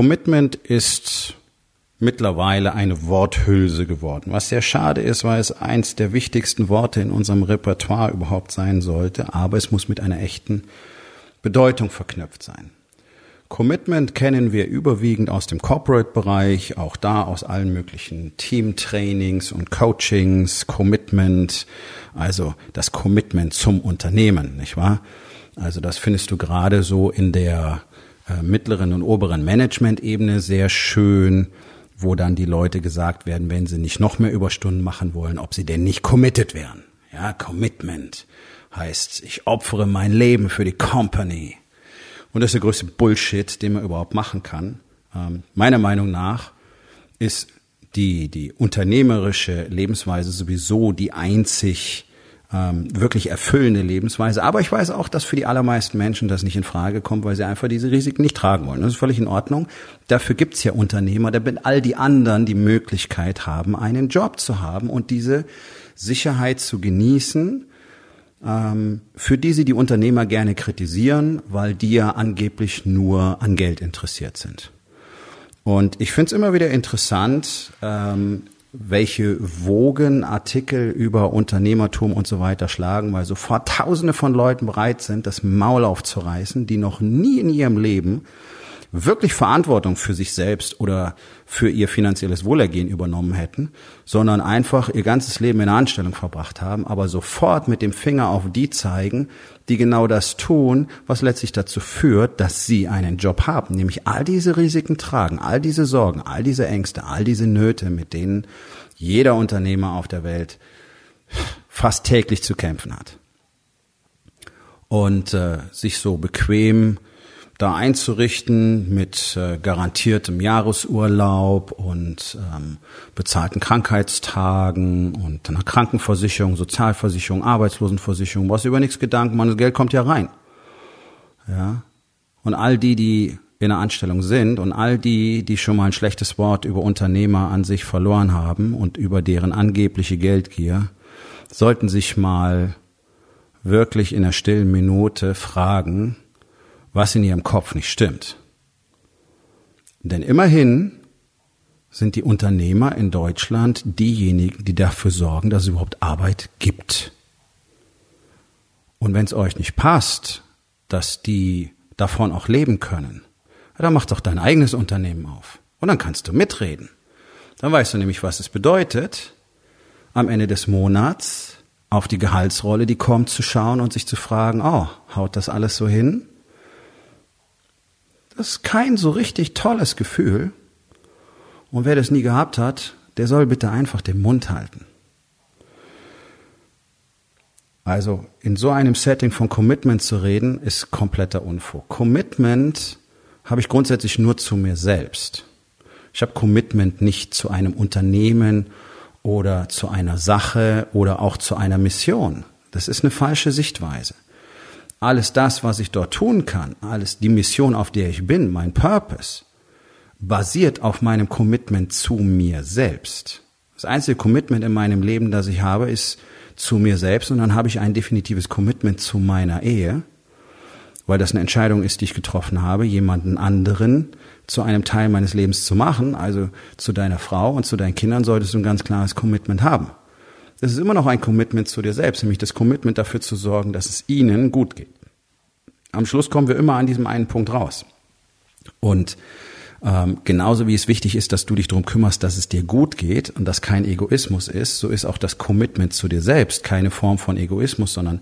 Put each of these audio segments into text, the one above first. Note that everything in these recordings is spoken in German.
Commitment ist mittlerweile eine Worthülse geworden, was sehr schade ist, weil es eins der wichtigsten Worte in unserem Repertoire überhaupt sein sollte, aber es muss mit einer echten Bedeutung verknüpft sein. Commitment kennen wir überwiegend aus dem Corporate-Bereich, auch da aus allen möglichen Teamtrainings und Coachings, Commitment, also das Commitment zum Unternehmen, nicht wahr? Also das findest du gerade so in der äh, mittleren und oberen Management-Ebene sehr schön, wo dann die Leute gesagt werden, wenn sie nicht noch mehr Überstunden machen wollen, ob sie denn nicht committed wären. Ja, Commitment heißt, ich opfere mein Leben für die Company. Und das ist der größte Bullshit, den man überhaupt machen kann. Ähm, meiner Meinung nach ist die, die unternehmerische Lebensweise sowieso die einzig ähm, wirklich erfüllende Lebensweise. Aber ich weiß auch, dass für die allermeisten Menschen das nicht in Frage kommt, weil sie einfach diese Risiken nicht tragen wollen. Das ist völlig in Ordnung. Dafür gibt's ja Unternehmer, damit all die anderen die Möglichkeit haben, einen Job zu haben und diese Sicherheit zu genießen, ähm, für die sie die Unternehmer gerne kritisieren, weil die ja angeblich nur an Geld interessiert sind. Und ich finde es immer wieder interessant, ähm, welche Wogen Artikel über Unternehmertum und so weiter schlagen, weil sofort Tausende von Leuten bereit sind, das Maul aufzureißen, die noch nie in ihrem Leben wirklich Verantwortung für sich selbst oder für ihr finanzielles Wohlergehen übernommen hätten, sondern einfach ihr ganzes Leben in einer Anstellung verbracht haben, aber sofort mit dem Finger auf die zeigen, die genau das tun, was letztlich dazu führt, dass sie einen Job haben, nämlich all diese Risiken tragen, all diese Sorgen, all diese Ängste, all diese Nöte, mit denen jeder Unternehmer auf der Welt fast täglich zu kämpfen hat. Und äh, sich so bequem da einzurichten mit äh, garantiertem Jahresurlaub und ähm, bezahlten Krankheitstagen und einer Krankenversicherung, Sozialversicherung, Arbeitslosenversicherung, was über nichts Gedanken, man, das Geld kommt ja rein. Ja. Und all die, die in einer Anstellung sind und all die, die schon mal ein schlechtes Wort über Unternehmer an sich verloren haben und über deren angebliche Geldgier, sollten sich mal wirklich in der stillen Minute fragen, was in ihrem Kopf nicht stimmt. Denn immerhin sind die Unternehmer in Deutschland diejenigen, die dafür sorgen, dass es überhaupt Arbeit gibt. Und wenn es euch nicht passt, dass die davon auch leben können, dann mach doch dein eigenes Unternehmen auf. Und dann kannst du mitreden. Dann weißt du nämlich, was es bedeutet, am Ende des Monats auf die Gehaltsrolle, die kommt, zu schauen und sich zu fragen, oh, haut das alles so hin? Ist kein so richtig tolles Gefühl. Und wer das nie gehabt hat, der soll bitte einfach den Mund halten. Also in so einem Setting von Commitment zu reden, ist kompletter Unfug. Commitment habe ich grundsätzlich nur zu mir selbst. Ich habe Commitment nicht zu einem Unternehmen oder zu einer Sache oder auch zu einer Mission. Das ist eine falsche Sichtweise alles das, was ich dort tun kann, alles die Mission, auf der ich bin, mein Purpose, basiert auf meinem Commitment zu mir selbst. Das einzige Commitment in meinem Leben, das ich habe, ist zu mir selbst und dann habe ich ein definitives Commitment zu meiner Ehe, weil das eine Entscheidung ist, die ich getroffen habe, jemanden anderen zu einem Teil meines Lebens zu machen, also zu deiner Frau und zu deinen Kindern solltest du ein ganz klares Commitment haben. Das ist immer noch ein Commitment zu dir selbst, nämlich das Commitment dafür zu sorgen, dass es ihnen gut geht. Am Schluss kommen wir immer an diesem einen Punkt raus. Und ähm, genauso wie es wichtig ist, dass du dich darum kümmerst, dass es dir gut geht und dass kein Egoismus ist, so ist auch das Commitment zu dir selbst keine Form von Egoismus, sondern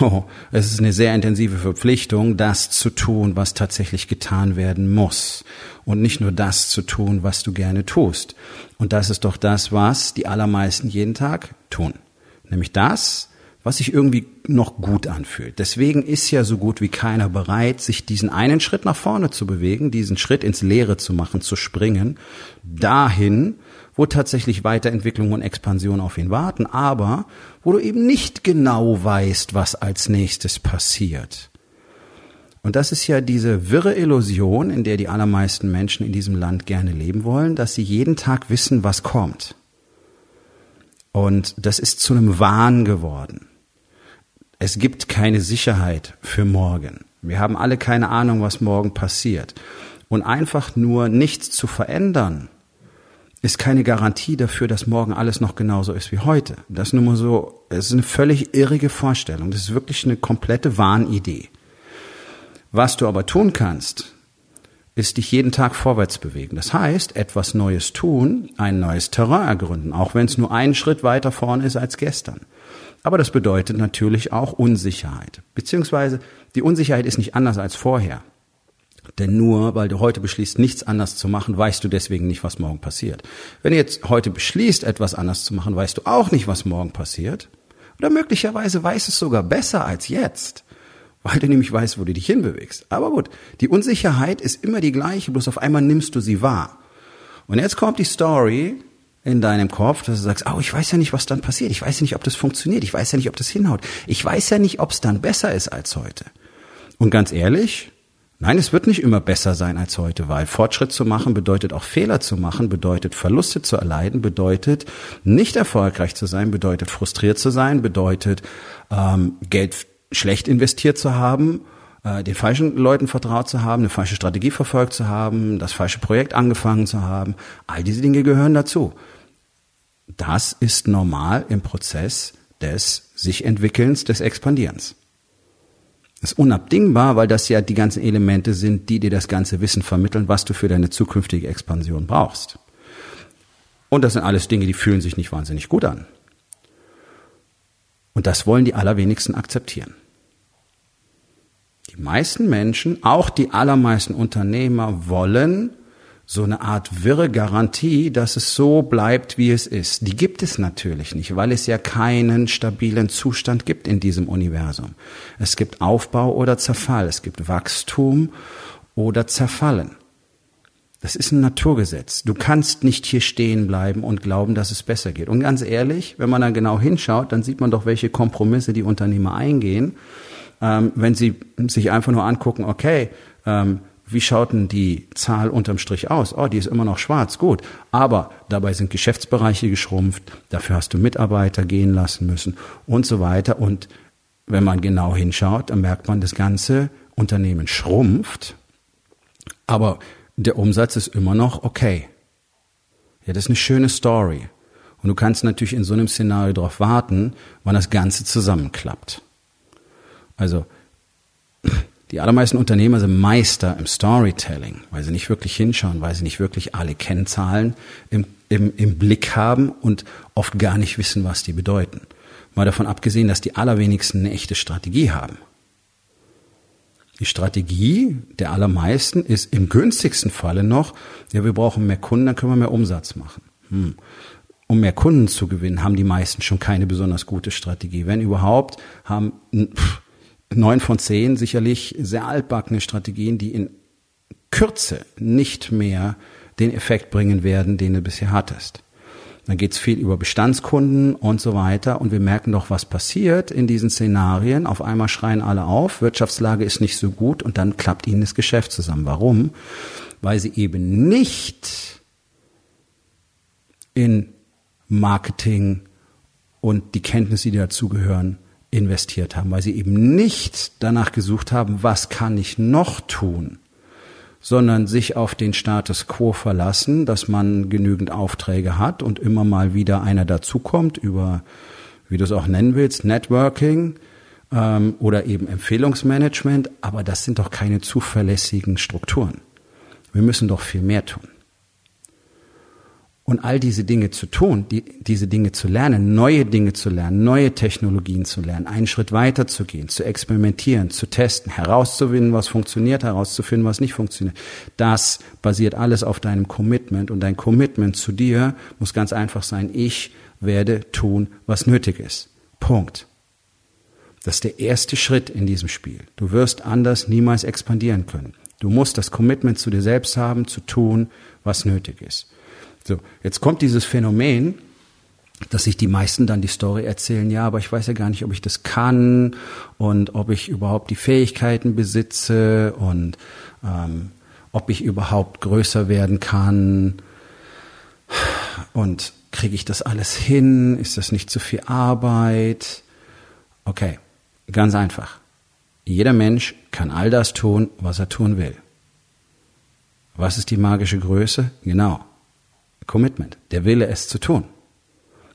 oh, es ist eine sehr intensive Verpflichtung, das zu tun, was tatsächlich getan werden muss und nicht nur das zu tun, was du gerne tust. Und das ist doch das, was die allermeisten jeden Tag tun. Nämlich das, was sich irgendwie noch gut anfühlt. Deswegen ist ja so gut wie keiner bereit, sich diesen einen Schritt nach vorne zu bewegen, diesen Schritt ins Leere zu machen, zu springen, dahin, wo tatsächlich Weiterentwicklung und Expansion auf ihn warten, aber wo du eben nicht genau weißt, was als nächstes passiert. Und das ist ja diese wirre Illusion, in der die allermeisten Menschen in diesem Land gerne leben wollen, dass sie jeden Tag wissen, was kommt. Und das ist zu einem Wahn geworden. Es gibt keine Sicherheit für morgen. Wir haben alle keine Ahnung, was morgen passiert. Und einfach nur nichts zu verändern, ist keine Garantie dafür, dass morgen alles noch genauso ist wie heute. Das ist nur mal so, es ist eine völlig irrige Vorstellung. Das ist wirklich eine komplette Wahnidee. Was du aber tun kannst, ist dich jeden Tag vorwärts bewegen. Das heißt, etwas Neues tun, ein neues Terrain ergründen, auch wenn es nur einen Schritt weiter vorne ist als gestern. Aber das bedeutet natürlich auch Unsicherheit. Beziehungsweise die Unsicherheit ist nicht anders als vorher. Denn nur weil du heute beschließt, nichts anders zu machen, weißt du deswegen nicht, was morgen passiert. Wenn du jetzt heute beschließt, etwas anders zu machen, weißt du auch nicht, was morgen passiert. Oder möglicherweise weißt es sogar besser als jetzt, weil du nämlich weißt, wo du dich hinbewegst. Aber gut, die Unsicherheit ist immer die gleiche, bloß auf einmal nimmst du sie wahr. Und jetzt kommt die Story, in deinem Kopf, dass du sagst, oh, ich weiß ja nicht, was dann passiert. Ich weiß ja nicht, ob das funktioniert. Ich weiß ja nicht, ob das hinhaut. Ich weiß ja nicht, ob es dann besser ist als heute. Und ganz ehrlich, nein, es wird nicht immer besser sein als heute, weil Fortschritt zu machen bedeutet auch Fehler zu machen, bedeutet Verluste zu erleiden, bedeutet nicht erfolgreich zu sein, bedeutet frustriert zu sein, bedeutet ähm, Geld schlecht investiert zu haben äh, den falschen Leuten vertraut zu haben, eine falsche Strategie verfolgt zu haben, das falsche Projekt angefangen zu haben. All diese Dinge gehören dazu. Das ist normal im Prozess des sich Entwickelns, des Expandierens. Das ist unabdingbar, weil das ja die ganzen Elemente sind, die dir das ganze Wissen vermitteln, was du für deine zukünftige Expansion brauchst. Und das sind alles Dinge, die fühlen sich nicht wahnsinnig gut an. Und das wollen die allerwenigsten akzeptieren. Die meisten Menschen, auch die allermeisten Unternehmer wollen so eine Art wirre Garantie, dass es so bleibt, wie es ist. Die gibt es natürlich nicht, weil es ja keinen stabilen Zustand gibt in diesem Universum. Es gibt Aufbau oder Zerfall, es gibt Wachstum oder Zerfallen. Das ist ein Naturgesetz. Du kannst nicht hier stehen bleiben und glauben, dass es besser geht. Und ganz ehrlich, wenn man dann genau hinschaut, dann sieht man doch, welche Kompromisse die Unternehmer eingehen, ähm, wenn sie sich einfach nur angucken, okay, ähm, wie schaut denn die Zahl unterm Strich aus? Oh, die ist immer noch schwarz, gut. Aber dabei sind Geschäftsbereiche geschrumpft, dafür hast du Mitarbeiter gehen lassen müssen und so weiter. Und wenn man genau hinschaut, dann merkt man, das ganze Unternehmen schrumpft, aber der Umsatz ist immer noch okay. Ja, das ist eine schöne Story. Und du kannst natürlich in so einem Szenario darauf warten, wann das Ganze zusammenklappt. Also die allermeisten Unternehmer sind Meister im Storytelling, weil sie nicht wirklich hinschauen, weil sie nicht wirklich alle Kennzahlen im, im, im Blick haben und oft gar nicht wissen, was die bedeuten. Mal davon abgesehen, dass die allerwenigsten eine echte Strategie haben. Die Strategie der allermeisten ist im günstigsten Falle noch, ja, wir brauchen mehr Kunden, dann können wir mehr Umsatz machen. Hm. Um mehr Kunden zu gewinnen, haben die meisten schon keine besonders gute Strategie. Wenn überhaupt, haben pff, neun von zehn sicherlich sehr altbackene Strategien, die in Kürze nicht mehr den Effekt bringen werden, den du bisher hattest. Dann geht's viel über Bestandskunden und so weiter. Und wir merken doch, was passiert in diesen Szenarien. Auf einmal schreien alle auf, Wirtschaftslage ist nicht so gut und dann klappt ihnen das Geschäft zusammen. Warum? Weil sie eben nicht in Marketing und die Kenntnisse, die dazugehören, investiert haben, weil sie eben nicht danach gesucht haben, was kann ich noch tun, sondern sich auf den Status quo verlassen, dass man genügend Aufträge hat und immer mal wieder einer dazukommt über, wie du es auch nennen willst, Networking ähm, oder eben Empfehlungsmanagement, aber das sind doch keine zuverlässigen Strukturen. Wir müssen doch viel mehr tun. Und all diese Dinge zu tun, die, diese Dinge zu lernen, neue Dinge zu lernen, neue Technologien zu lernen, einen Schritt weiter zu gehen, zu experimentieren, zu testen, herauszufinden, was funktioniert, herauszufinden, was nicht funktioniert. Das basiert alles auf deinem Commitment und dein Commitment zu dir muss ganz einfach sein, ich werde tun, was nötig ist. Punkt. Das ist der erste Schritt in diesem Spiel. Du wirst anders niemals expandieren können. Du musst das Commitment zu dir selbst haben, zu tun, was nötig ist. So, jetzt kommt dieses Phänomen, dass sich die meisten dann die Story erzählen, ja, aber ich weiß ja gar nicht, ob ich das kann und ob ich überhaupt die Fähigkeiten besitze und ähm, ob ich überhaupt größer werden kann und kriege ich das alles hin? Ist das nicht zu viel Arbeit? Okay, ganz einfach. Jeder Mensch kann all das tun, was er tun will. Was ist die magische Größe? Genau. Commitment. Der Wille, es zu tun.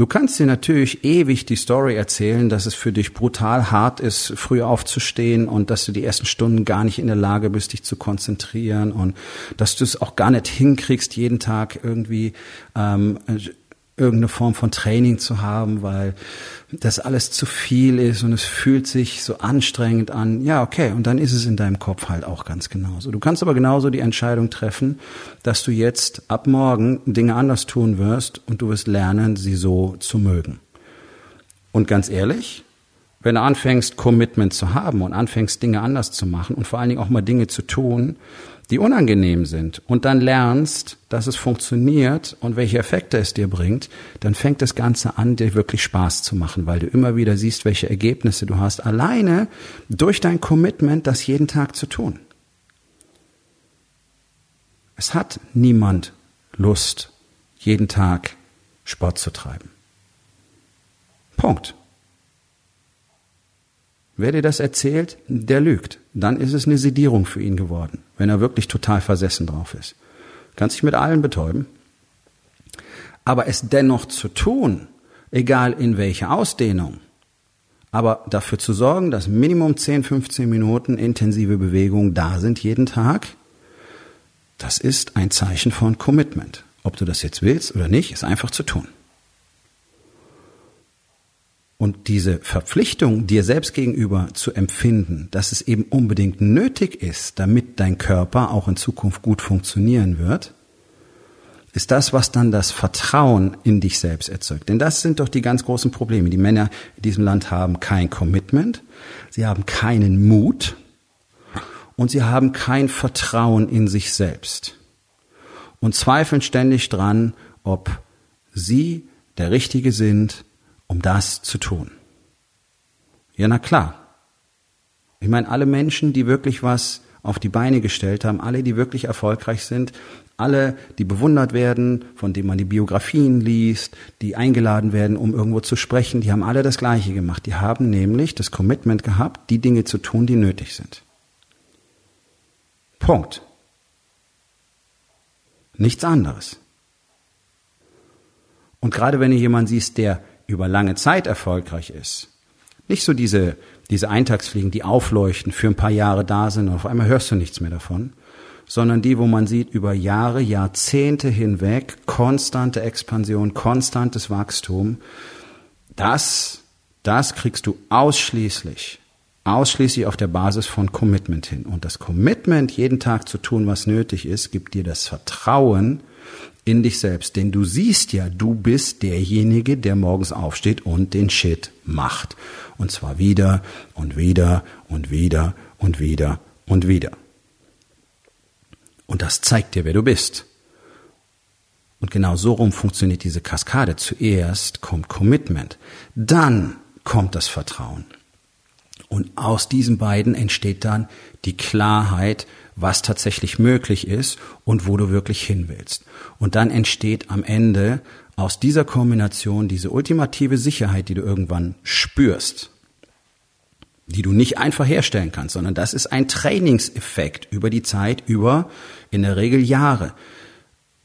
Du kannst dir natürlich ewig die Story erzählen, dass es für dich brutal hart ist, früh aufzustehen und dass du die ersten Stunden gar nicht in der Lage bist, dich zu konzentrieren und dass du es auch gar nicht hinkriegst, jeden Tag irgendwie ähm, irgendeine Form von Training zu haben, weil das alles zu viel ist und es fühlt sich so anstrengend an. Ja, okay, und dann ist es in deinem Kopf halt auch ganz genauso. Du kannst aber genauso die Entscheidung treffen, dass du jetzt ab morgen Dinge anders tun wirst und du wirst lernen, sie so zu mögen. Und ganz ehrlich, wenn du anfängst, Commitment zu haben und anfängst, Dinge anders zu machen und vor allen Dingen auch mal Dinge zu tun, die unangenehm sind und dann lernst, dass es funktioniert und welche Effekte es dir bringt, dann fängt das Ganze an, dir wirklich Spaß zu machen, weil du immer wieder siehst, welche Ergebnisse du hast, alleine durch dein Commitment, das jeden Tag zu tun. Es hat niemand Lust, jeden Tag Sport zu treiben. Punkt. Wer dir das erzählt, der lügt. Dann ist es eine Sedierung für ihn geworden, wenn er wirklich total versessen drauf ist. Kannst dich mit allen betäuben. Aber es dennoch zu tun, egal in welcher Ausdehnung, aber dafür zu sorgen, dass Minimum 10, 15 Minuten intensive Bewegung da sind jeden Tag, das ist ein Zeichen von Commitment. Ob du das jetzt willst oder nicht, ist einfach zu tun. Und diese Verpflichtung dir selbst gegenüber zu empfinden, dass es eben unbedingt nötig ist, damit dein Körper auch in Zukunft gut funktionieren wird, ist das, was dann das Vertrauen in dich selbst erzeugt. Denn das sind doch die ganz großen Probleme. Die Männer in diesem Land haben kein Commitment, sie haben keinen Mut und sie haben kein Vertrauen in sich selbst und zweifeln ständig dran, ob sie der Richtige sind, um das zu tun. Ja, na klar. Ich meine, alle Menschen, die wirklich was auf die Beine gestellt haben, alle, die wirklich erfolgreich sind, alle, die bewundert werden, von denen man die Biografien liest, die eingeladen werden, um irgendwo zu sprechen, die haben alle das Gleiche gemacht. Die haben nämlich das Commitment gehabt, die Dinge zu tun, die nötig sind. Punkt. Nichts anderes. Und gerade wenn du jemanden siehst, der über lange Zeit erfolgreich ist, nicht so diese, diese Eintagsfliegen, die aufleuchten, für ein paar Jahre da sind und auf einmal hörst du nichts mehr davon, sondern die, wo man sieht, über Jahre, Jahrzehnte hinweg, konstante Expansion, konstantes Wachstum, das, das kriegst du ausschließlich, ausschließlich auf der Basis von Commitment hin. Und das Commitment, jeden Tag zu tun, was nötig ist, gibt dir das Vertrauen, in dich selbst. Denn du siehst ja, du bist derjenige, der morgens aufsteht und den Shit macht. Und zwar wieder und wieder und wieder und wieder und wieder. Und das zeigt dir, wer du bist. Und genau so rum funktioniert diese Kaskade. Zuerst kommt Commitment, dann kommt das Vertrauen. Und aus diesen beiden entsteht dann die Klarheit, was tatsächlich möglich ist und wo du wirklich hin willst. Und dann entsteht am Ende aus dieser Kombination diese ultimative Sicherheit, die du irgendwann spürst, die du nicht einfach herstellen kannst, sondern das ist ein Trainingseffekt über die Zeit, über in der Regel Jahre,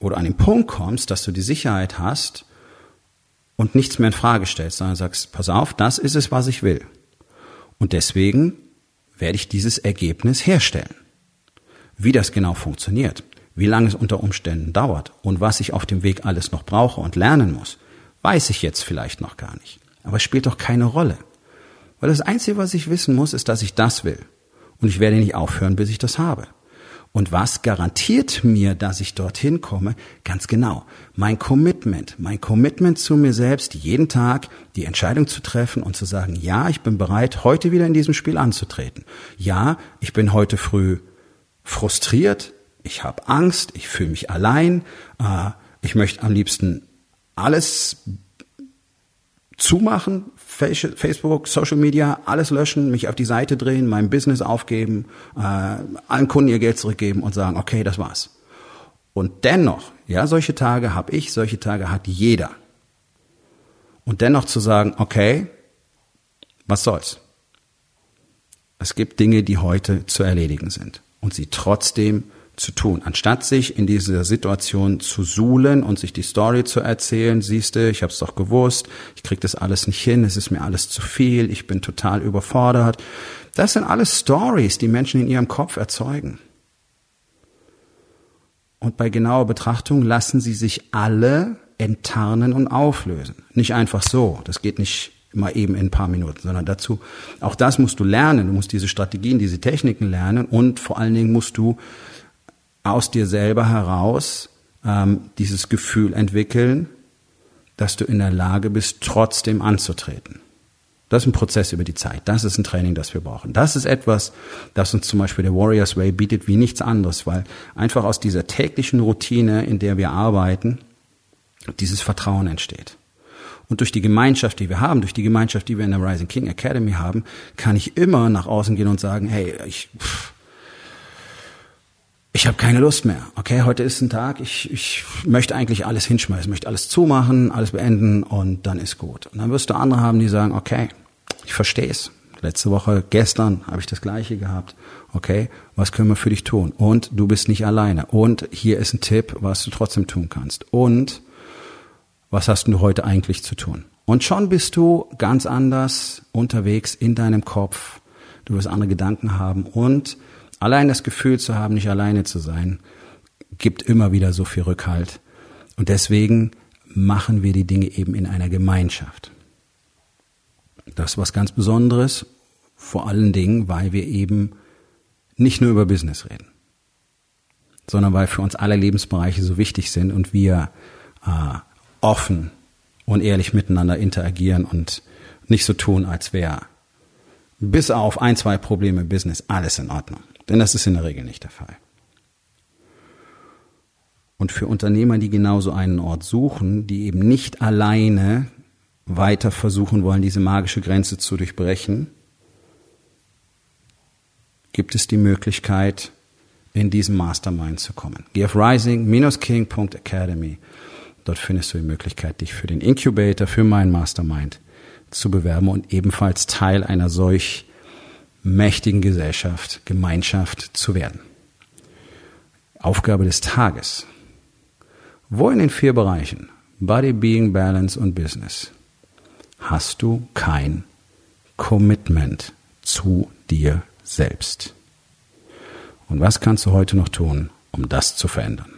wo du an den Punkt kommst, dass du die Sicherheit hast und nichts mehr in Frage stellst, sondern sagst, pass auf, das ist es, was ich will. Und deswegen werde ich dieses Ergebnis herstellen. Wie das genau funktioniert, wie lange es unter Umständen dauert und was ich auf dem Weg alles noch brauche und lernen muss, weiß ich jetzt vielleicht noch gar nicht. Aber es spielt doch keine Rolle. Weil das Einzige, was ich wissen muss, ist, dass ich das will. Und ich werde nicht aufhören, bis ich das habe. Und was garantiert mir, dass ich dorthin komme? Ganz genau. Mein Commitment. Mein Commitment zu mir selbst, jeden Tag die Entscheidung zu treffen und zu sagen, ja, ich bin bereit, heute wieder in diesem Spiel anzutreten. Ja, ich bin heute früh frustriert. Ich habe Angst. Ich fühle mich allein. Äh, ich möchte am liebsten alles zumachen, Facebook, Social Media, alles löschen, mich auf die Seite drehen, mein Business aufgeben, äh, allen Kunden ihr Geld zurückgeben und sagen, okay, das war's. Und dennoch, ja, solche Tage habe ich, solche Tage hat jeder. Und dennoch zu sagen, okay, was soll's? Es gibt Dinge, die heute zu erledigen sind und sie trotzdem zu tun. Anstatt sich in dieser Situation zu suhlen und sich die Story zu erzählen, siehst du, ich habe es doch gewusst, ich krieg das alles nicht hin, es ist mir alles zu viel, ich bin total überfordert. Das sind alles Stories, die Menschen in ihrem Kopf erzeugen. Und bei genauer Betrachtung lassen sie sich alle enttarnen und auflösen. Nicht einfach so, das geht nicht mal eben in ein paar Minuten, sondern dazu, auch das musst du lernen, du musst diese Strategien, diese Techniken lernen und vor allen Dingen musst du aus dir selber heraus ähm, dieses Gefühl entwickeln, dass du in der Lage bist, trotzdem anzutreten. Das ist ein Prozess über die Zeit. Das ist ein Training, das wir brauchen. Das ist etwas, das uns zum Beispiel der Warriors Way bietet wie nichts anderes, weil einfach aus dieser täglichen Routine, in der wir arbeiten, dieses Vertrauen entsteht. Und durch die Gemeinschaft, die wir haben, durch die Gemeinschaft, die wir in der Rising King Academy haben, kann ich immer nach außen gehen und sagen, hey, ich, ich habe keine Lust mehr. Okay, heute ist ein Tag, ich, ich möchte eigentlich alles hinschmeißen, möchte alles zumachen, alles beenden und dann ist gut. Und dann wirst du andere haben, die sagen, okay, ich verstehe es. Letzte Woche, gestern habe ich das gleiche gehabt. Okay, was können wir für dich tun? Und du bist nicht alleine. Und hier ist ein Tipp, was du trotzdem tun kannst. Und was hast du heute eigentlich zu tun? Und schon bist du ganz anders unterwegs in deinem Kopf. Du wirst andere Gedanken haben und Allein das Gefühl zu haben, nicht alleine zu sein, gibt immer wieder so viel Rückhalt. Und deswegen machen wir die Dinge eben in einer Gemeinschaft. Das ist was ganz Besonderes, vor allen Dingen, weil wir eben nicht nur über Business reden, sondern weil für uns alle Lebensbereiche so wichtig sind und wir äh, offen und ehrlich miteinander interagieren und nicht so tun, als wäre bis auf ein, zwei Probleme im Business alles in Ordnung. Denn das ist in der Regel nicht der Fall. Und für Unternehmer, die genauso einen Ort suchen, die eben nicht alleine weiter versuchen wollen, diese magische Grenze zu durchbrechen, gibt es die Möglichkeit, in diesen Mastermind zu kommen. Geh auf rising-king.academy. Dort findest du die Möglichkeit, dich für den Incubator, für meinen Mastermind zu bewerben und ebenfalls Teil einer solch mächtigen Gesellschaft, Gemeinschaft zu werden. Aufgabe des Tages. Wo in den vier Bereichen Body, Being, Balance und Business hast du kein Commitment zu dir selbst? Und was kannst du heute noch tun, um das zu verändern?